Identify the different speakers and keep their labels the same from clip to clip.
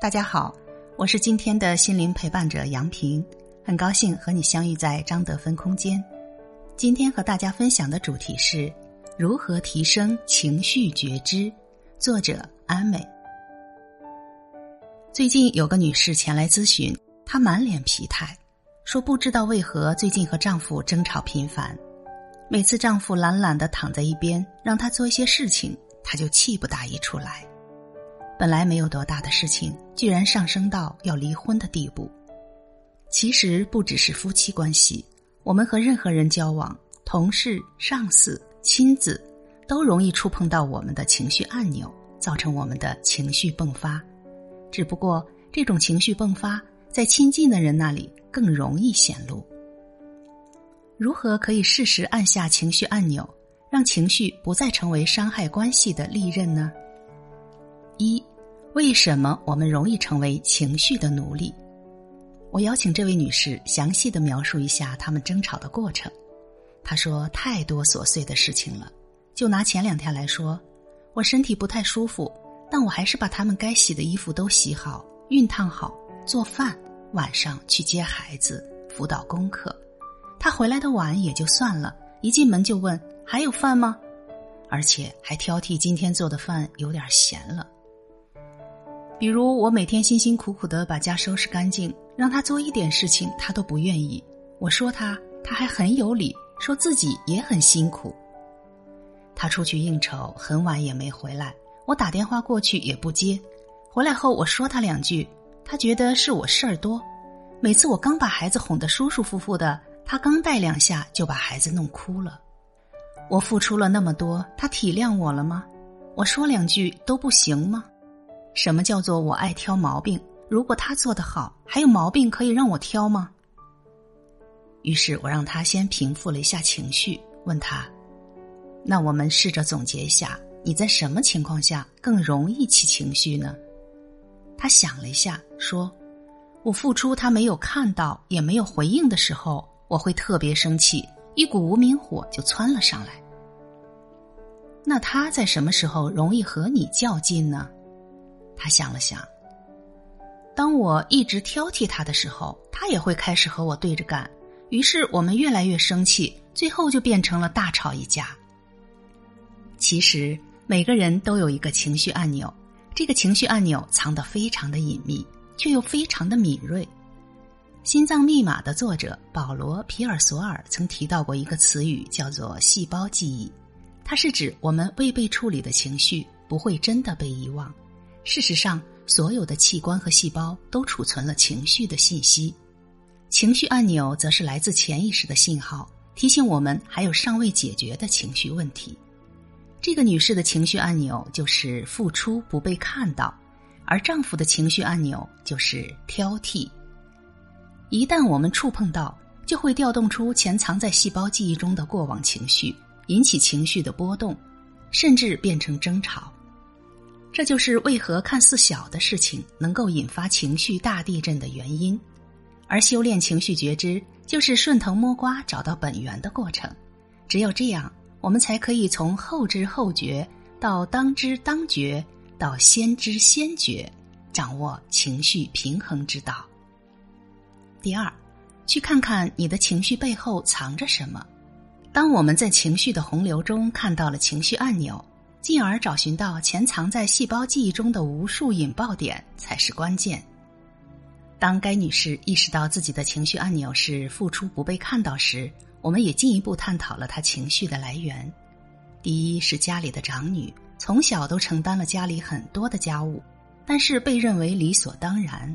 Speaker 1: 大家好，我是今天的心灵陪伴者杨平，很高兴和你相遇在张德芬空间。今天和大家分享的主题是如何提升情绪觉知，作者安美。最近有个女士前来咨询，她满脸疲态，说不知道为何最近和丈夫争吵频繁，每次丈夫懒懒的躺在一边，让她做一些事情，她就气不打一处来。本来没有多大的事情，居然上升到要离婚的地步。其实不只是夫妻关系，我们和任何人交往，同事、上司、亲子，都容易触碰到我们的情绪按钮，造成我们的情绪迸发。只不过这种情绪迸发，在亲近的人那里更容易显露。如何可以适时按下情绪按钮，让情绪不再成为伤害关系的利刃呢？一，为什么我们容易成为情绪的奴隶？我邀请这位女士详细的描述一下他们争吵的过程。她说：“太多琐碎的事情了。就拿前两天来说，我身体不太舒服，但我还是把他们该洗的衣服都洗好、熨烫好，做饭，晚上去接孩子，辅导功课。他回来的晚也就算了，一进门就问还有饭吗？而且还挑剔今天做的饭有点咸了。”比如我每天辛辛苦苦的把家收拾干净，让他做一点事情，他都不愿意。我说他，他还很有理，说自己也很辛苦。他出去应酬，很晚也没回来，我打电话过去也不接。回来后我说他两句，他觉得是我事儿多。每次我刚把孩子哄得舒舒服服的，他刚带两下就把孩子弄哭了。我付出了那么多，他体谅我了吗？我说两句都不行吗？什么叫做我爱挑毛病？如果他做得好，还有毛病可以让我挑吗？于是我让他先平复了一下情绪，问他：“那我们试着总结一下，你在什么情况下更容易起情绪呢？”他想了一下，说：“我付出他没有看到，也没有回应的时候，我会特别生气，一股无名火就窜了上来。那他在什么时候容易和你较劲呢？”他想了想，当我一直挑剔他的时候，他也会开始和我对着干，于是我们越来越生气，最后就变成了大吵一架。其实每个人都有一个情绪按钮，这个情绪按钮藏得非常的隐秘，却又非常的敏锐。《心脏密码》的作者保罗·皮尔索尔曾提到过一个词语，叫做“细胞记忆”，它是指我们未被处理的情绪不会真的被遗忘。事实上，所有的器官和细胞都储存了情绪的信息。情绪按钮则是来自潜意识的信号，提醒我们还有尚未解决的情绪问题。这个女士的情绪按钮就是付出不被看到，而丈夫的情绪按钮就是挑剔。一旦我们触碰到，就会调动出潜藏在细胞记忆中的过往情绪，引起情绪的波动，甚至变成争吵。这就是为何看似小的事情能够引发情绪大地震的原因，而修炼情绪觉知就是顺藤摸瓜找到本源的过程。只有这样，我们才可以从后知后觉到当知当觉到先知先觉，掌握情绪平衡之道。第二，去看看你的情绪背后藏着什么。当我们在情绪的洪流中看到了情绪按钮。进而找寻到潜藏在细胞记忆中的无数引爆点才是关键。当该女士意识到自己的情绪按钮是付出不被看到时，我们也进一步探讨了她情绪的来源。第一是家里的长女，从小都承担了家里很多的家务，但是被认为理所当然；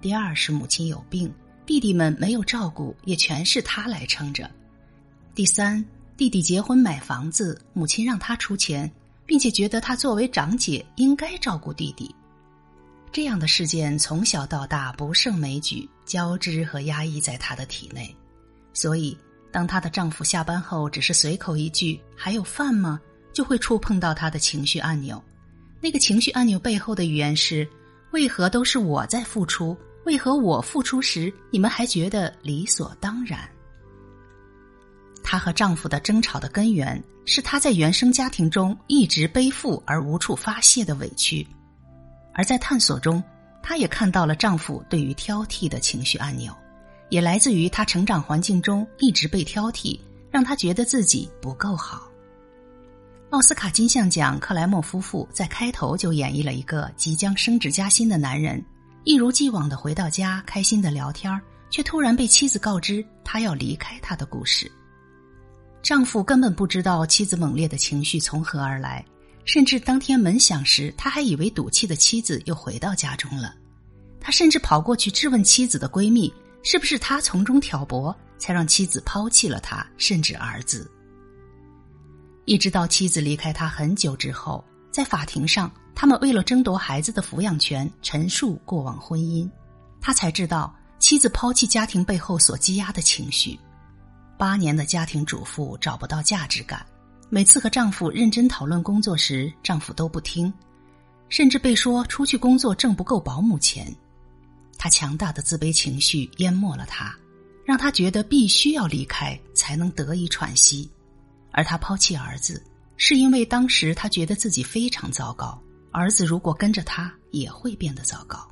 Speaker 1: 第二是母亲有病，弟弟们没有照顾，也全是她来撑着；第三，弟弟结婚买房子，母亲让他出钱。并且觉得她作为长姐应该照顾弟弟。这样的事件从小到大不胜枚举，交织和压抑在她的体内。所以，当她的丈夫下班后只是随口一句“还有饭吗”，就会触碰到她的情绪按钮。那个情绪按钮背后的语言是：为何都是我在付出？为何我付出时，你们还觉得理所当然？她和丈夫的争吵的根源是她在原生家庭中一直背负而无处发泄的委屈，而在探索中，她也看到了丈夫对于挑剔的情绪按钮，也来自于她成长环境中一直被挑剔，让她觉得自己不够好。奥斯卡金像奖克莱默夫妇在开头就演绎了一个即将升职加薪的男人。一如既往的回到家，开心的聊天却突然被妻子告知他要离开他的故事。丈夫根本不知道妻子猛烈的情绪从何而来，甚至当天门响时，他还以为赌气的妻子又回到家中了。他甚至跑过去质问妻子的闺蜜，是不是他从中挑拨，才让妻子抛弃了他，甚至儿子。一直到妻子离开他很久之后，在法庭上。他们为了争夺孩子的抚养权，陈述过往婚姻，他才知道妻子抛弃家庭背后所积压的情绪。八年的家庭主妇找不到价值感，每次和丈夫认真讨论工作时，丈夫都不听，甚至被说出去工作挣不够保姆钱。她强大的自卑情绪淹没了她，让她觉得必须要离开才能得以喘息。而她抛弃儿子，是因为当时她觉得自己非常糟糕。儿子如果跟着他，也会变得糟糕。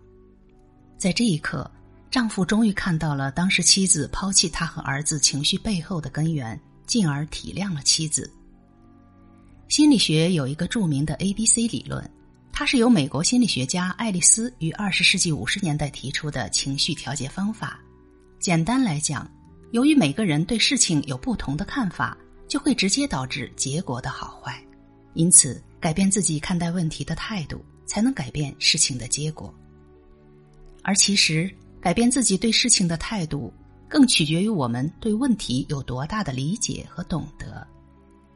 Speaker 1: 在这一刻，丈夫终于看到了当时妻子抛弃他和儿子情绪背后的根源，进而体谅了妻子。心理学有一个著名的 A B C 理论，它是由美国心理学家爱丽丝于二十世纪五十年代提出的情绪调节方法。简单来讲，由于每个人对事情有不同的看法，就会直接导致结果的好坏。因此。改变自己看待问题的态度，才能改变事情的结果。而其实，改变自己对事情的态度，更取决于我们对问题有多大的理解和懂得。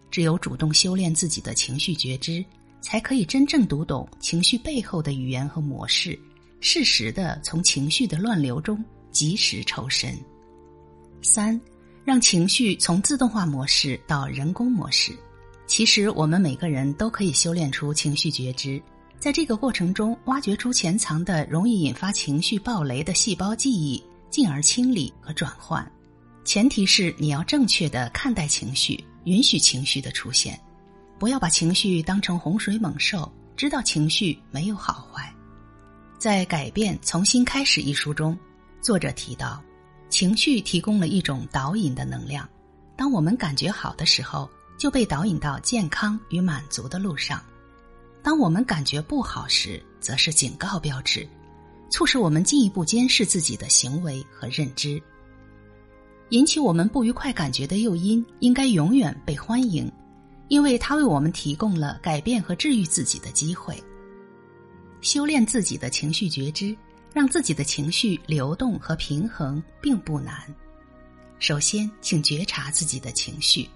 Speaker 1: 只有主动修炼自己的情绪觉知，才可以真正读懂情绪背后的语言和模式，适时的从情绪的乱流中及时抽身。三，让情绪从自动化模式到人工模式。其实，我们每个人都可以修炼出情绪觉知，在这个过程中，挖掘出潜藏的容易引发情绪暴雷的细胞记忆，进而清理和转换。前提是你要正确的看待情绪，允许情绪的出现，不要把情绪当成洪水猛兽，知道情绪没有好坏。在《改变从新开始》一书中，作者提到，情绪提供了一种导引的能量，当我们感觉好的时候。就被导引到健康与满足的路上。当我们感觉不好时，则是警告标志，促使我们进一步监视自己的行为和认知。引起我们不愉快感觉的诱因，应该永远被欢迎，因为它为我们提供了改变和治愈自己的机会。修炼自己的情绪觉知，让自己的情绪流动和平衡，并不难。首先，请觉察自己的情绪。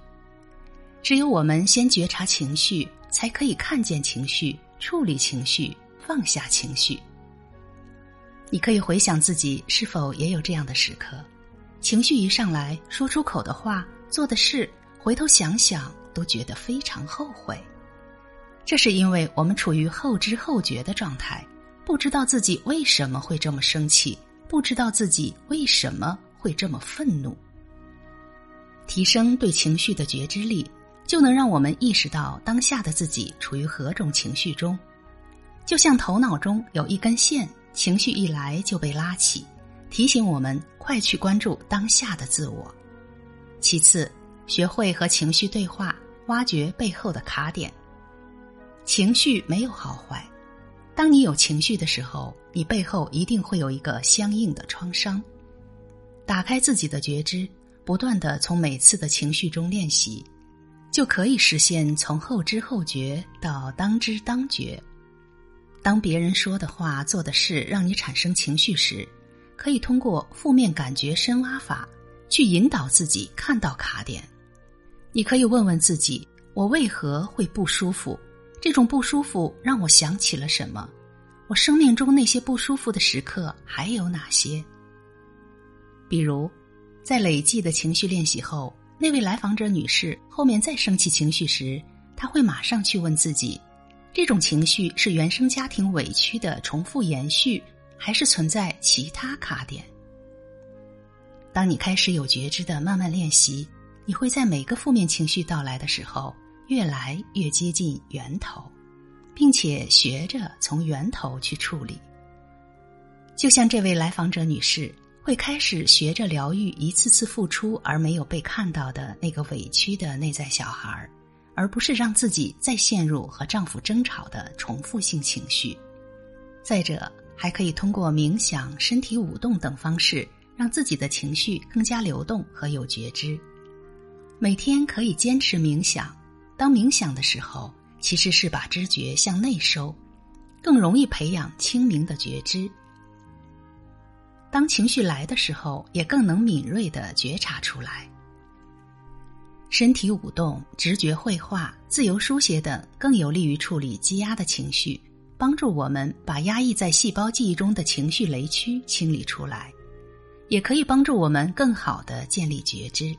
Speaker 1: 只有我们先觉察情绪，才可以看见情绪、处理情绪、放下情绪。你可以回想自己是否也有这样的时刻：情绪一上来，说出口的话、做的事，回头想想都觉得非常后悔。这是因为我们处于后知后觉的状态，不知道自己为什么会这么生气，不知道自己为什么会这么愤怒。提升对情绪的觉知力。就能让我们意识到当下的自己处于何种情绪中，就像头脑中有一根线，情绪一来就被拉起，提醒我们快去关注当下的自我。其次，学会和情绪对话，挖掘背后的卡点。情绪没有好坏，当你有情绪的时候，你背后一定会有一个相应的创伤。打开自己的觉知，不断的从每次的情绪中练习。就可以实现从后知后觉到当知当觉。当别人说的话、做的事让你产生情绪时，可以通过负面感觉深挖法去引导自己看到卡点。你可以问问自己：我为何会不舒服？这种不舒服让我想起了什么？我生命中那些不舒服的时刻还有哪些？比如，在累计的情绪练习后，那位来访者女士后面再生气情绪时，她会马上去问自己：这种情绪是原生家庭委屈的重复延续，还是存在其他卡点？当你开始有觉知的慢慢练习，你会在每个负面情绪到来的时候，越来越接近源头。并且学着从源头去处理，就像这位来访者女士会开始学着疗愈一次次付出而没有被看到的那个委屈的内在小孩儿，而不是让自己再陷入和丈夫争吵的重复性情绪。再者，还可以通过冥想、身体舞动等方式，让自己的情绪更加流动和有觉知。每天可以坚持冥想，当冥想的时候。其实是把知觉向内收，更容易培养清明的觉知。当情绪来的时候，也更能敏锐的觉察出来。身体舞动、直觉绘画、自由书写等，更有利于处理积压的情绪，帮助我们把压抑在细胞记忆中的情绪雷区清理出来，也可以帮助我们更好的建立觉知。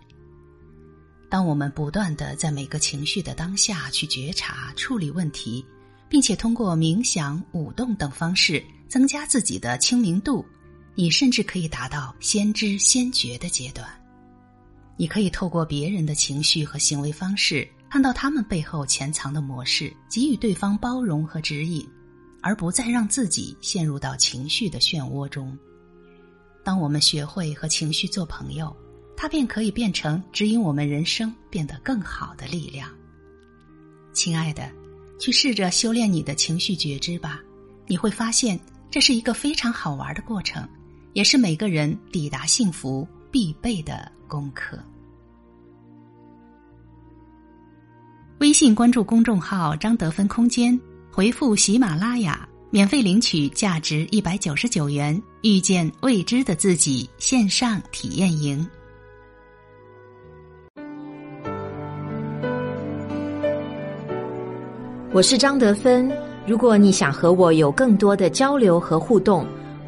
Speaker 1: 当我们不断的在每个情绪的当下去觉察、处理问题，并且通过冥想、舞动等方式增加自己的清明度，你甚至可以达到先知先觉的阶段。你可以透过别人的情绪和行为方式，看到他们背后潜藏的模式，给予对方包容和指引，而不再让自己陷入到情绪的漩涡中。当我们学会和情绪做朋友。它便可以变成指引我们人生变得更好的力量。亲爱的，去试着修炼你的情绪觉知吧，你会发现这是一个非常好玩的过程，也是每个人抵达幸福必备的功课。微信关注公众号“张德芬空间”，回复“喜马拉雅”，免费领取价值一百九十九元《遇见未知的自己》线上体验营。
Speaker 2: 我是张德芬。如果你想和我有更多的交流和互动，